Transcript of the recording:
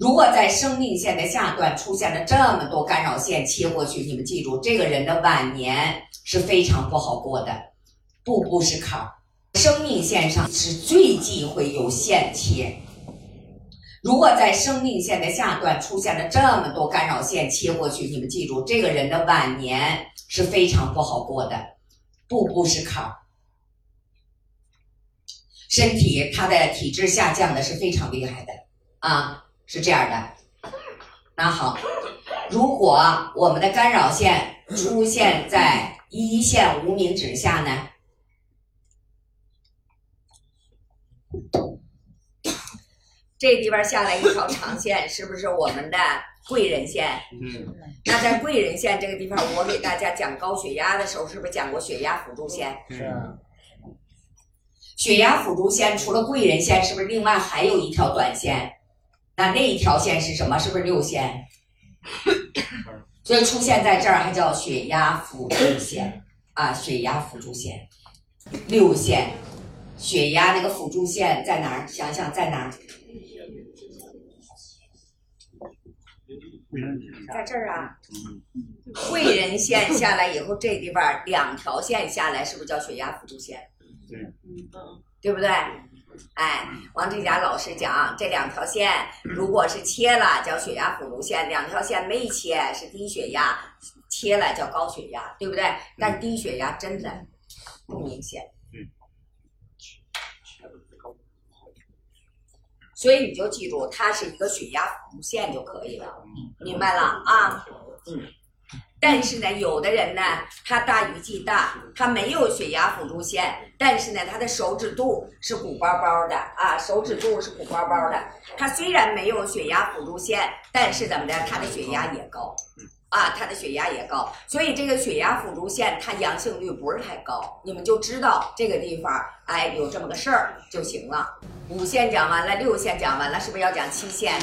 如果在生命线的下段出现了这么多干扰线切过去，你们记住，这个人的晚年是非常不好过的，步步是坎儿。生命线上是最忌讳有线切。如果在生命线的下段出现了这么多干扰线切过去，你们记住，这个人的晚年是非常不好过的，步步是坎儿。身体他的体质下降的是非常厉害的啊，是这样的。那好，如果我们的干扰线出现在一线无名指下呢？这地方下来一条长线，是不是我们的贵人线？嗯，那在贵人线这个地方，我给大家讲高血压的时候，是不是讲过血压辅助线？是啊，血压辅助线除了贵人线，是不是另外还有一条短线？那那一条线是什么？是不是六线？所以出现在这儿还叫血压辅助线啊，血压辅助线，六线，血压那个辅助线在哪儿？想想在哪儿？在这儿啊。贵人线下来以后，这地方两条线下来，是不是叫血压辅助线？对，对不对？哎，王志佳老师讲，这两条线如果是切了叫血压辅助线，两条线没切是低血压，切了叫高血压，对不对？但低血压真的不明显。所以你就记住，它是一个血压辅助线就可以了，明白了啊？嗯。但是呢，有的人呢，他大鱼际大，他没有血压辅助线，但是呢，他的手指肚是鼓包包的啊，手指肚是鼓包包的。他虽然没有血压辅助线，但是怎么的，他的血压也高，啊，他的血压也高。所以这个血压辅助线，它阳性率不是太高，你们就知道这个地方，哎，有这么个事儿就行了。五线讲完了，六线讲完了，是不是要讲七线？